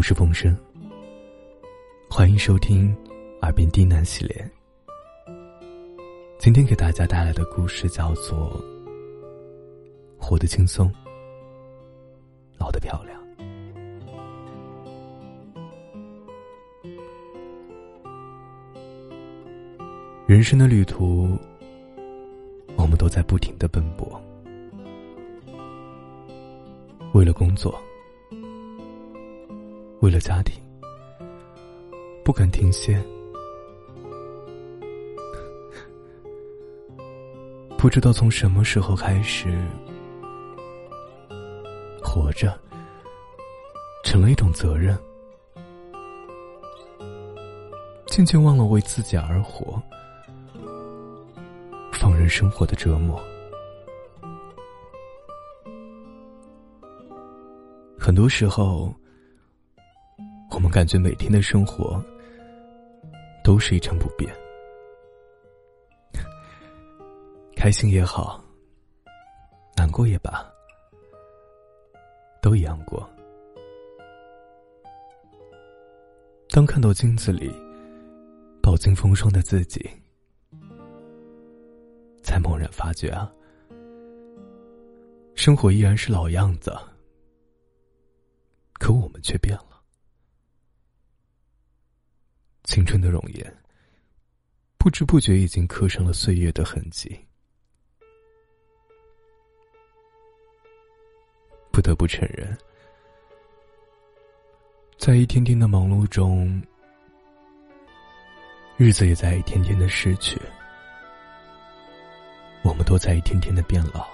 我是风声，欢迎收听《耳边低喃》系列。今天给大家带来的故事叫做《活得轻松，老得漂亮》。人生的旅途，我们都在不停的奔波，为了工作。为了家庭，不敢停歇。不知道从什么时候开始，活着成了一种责任，渐渐忘了为自己而活，放任生活的折磨。很多时候。我们感觉每天的生活都是一成不变，开心也好，难过也罢，都一样过。当看到镜子里饱经风霜的自己，才猛然发觉啊，生活依然是老样子，可我们却变了。青春的容颜，不知不觉已经刻上了岁月的痕迹。不得不承认，在一天天的忙碌中，日子也在一天天的逝去，我们都在一天天的变老。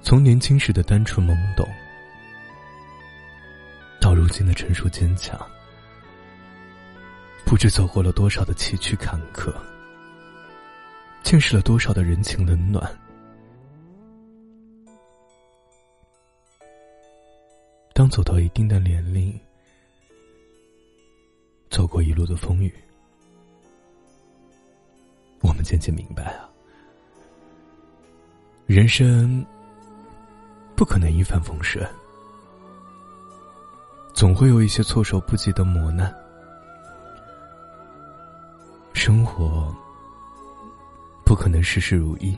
从年轻时的单纯懵懂。如今的成熟坚强，不知走过了多少的崎岖坎坷，见识了多少的人情冷暖。当走到一定的年龄，走过一路的风雨，我们渐渐明白啊，人生不可能一帆风顺。总会有一些措手不及的磨难，生活不可能事事如意，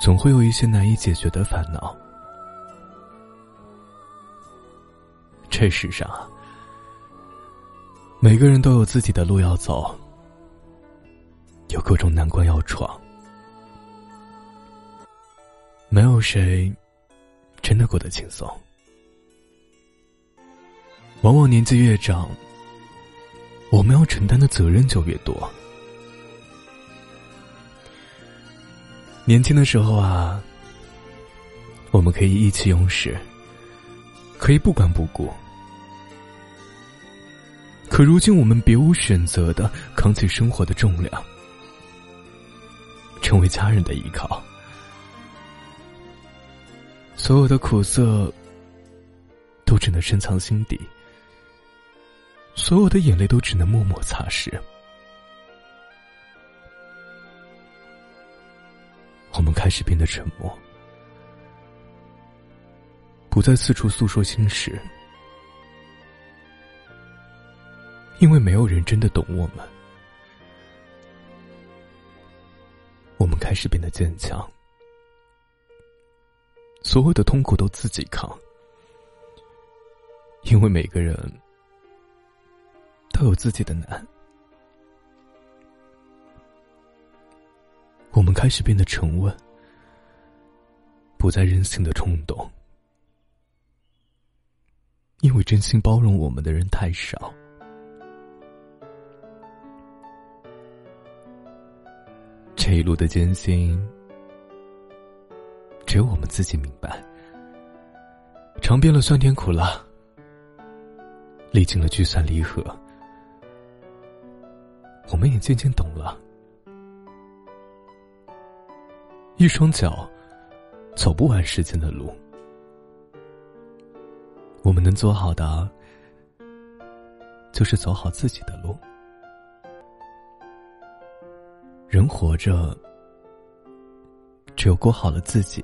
总会有一些难以解决的烦恼。这世上，每个人都有自己的路要走，有各种难关要闯，没有谁真的过得轻松。往往年纪越长，我们要承担的责任就越多。年轻的时候啊，我们可以意气用事，可以不管不顾；可如今，我们别无选择的扛起生活的重量，成为家人的依靠，所有的苦涩都只能深藏心底。所有的眼泪都只能默默擦拭。我们开始变得沉默，不再四处诉说心事，因为没有人真的懂我们。我们开始变得坚强，所有的痛苦都自己扛，因为每个人。都有自己的难，我们开始变得沉稳，不再任性的冲动，因为真心包容我们的人太少。这一路的艰辛，只有我们自己明白。尝遍了酸甜苦辣，历经了聚散离合。我们也渐渐懂了，一双脚走不完时间的路，我们能做好的就是走好自己的路。人活着，只有过好了自己，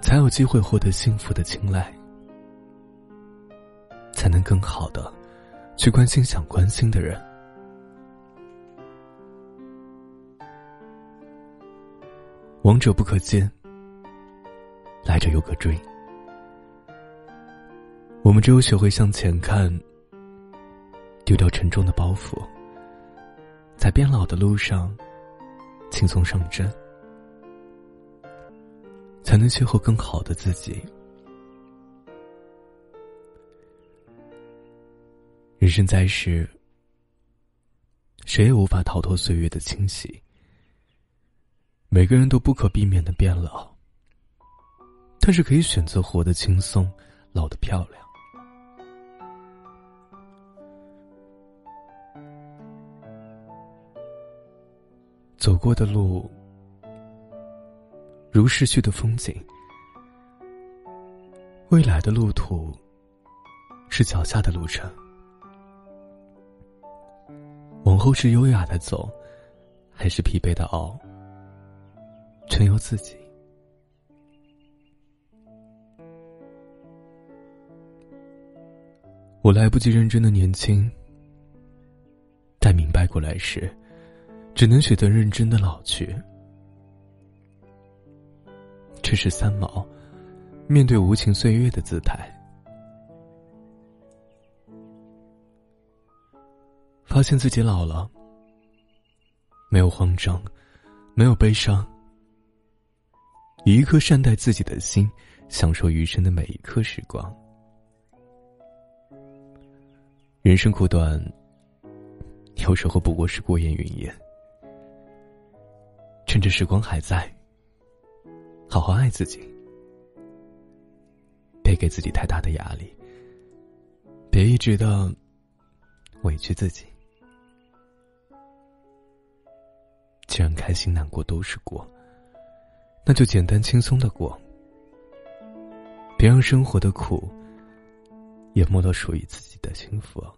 才有机会获得幸福的青睐，才能更好的去关心想关心的人。往者不可见，来者犹可追。我们只有学会向前看，丢掉沉重的包袱，在变老的路上轻松上阵，才能邂逅更好的自己。人生在世，谁也无法逃脱岁月的侵袭。每个人都不可避免的变老，但是可以选择活得轻松，老得漂亮。走过的路，如逝去的风景；未来的路途，是脚下的路程。往后是优雅的走，还是疲惫的熬？全由自己。我来不及认真的年轻，待明白过来时，只能选择认真的老去。这是三毛面对无情岁月的姿态。发现自己老了，没有慌张，没有悲伤。以一颗善待自己的心，享受余生的每一刻时光。人生苦短，有时候不过是过眼云烟。趁着时光还在，好好爱自己，别给自己太大的压力，别一直的委屈自己。既然开心难过都是过。那就简单轻松的过，别让生活的苦淹没到属于自己的幸福。啊。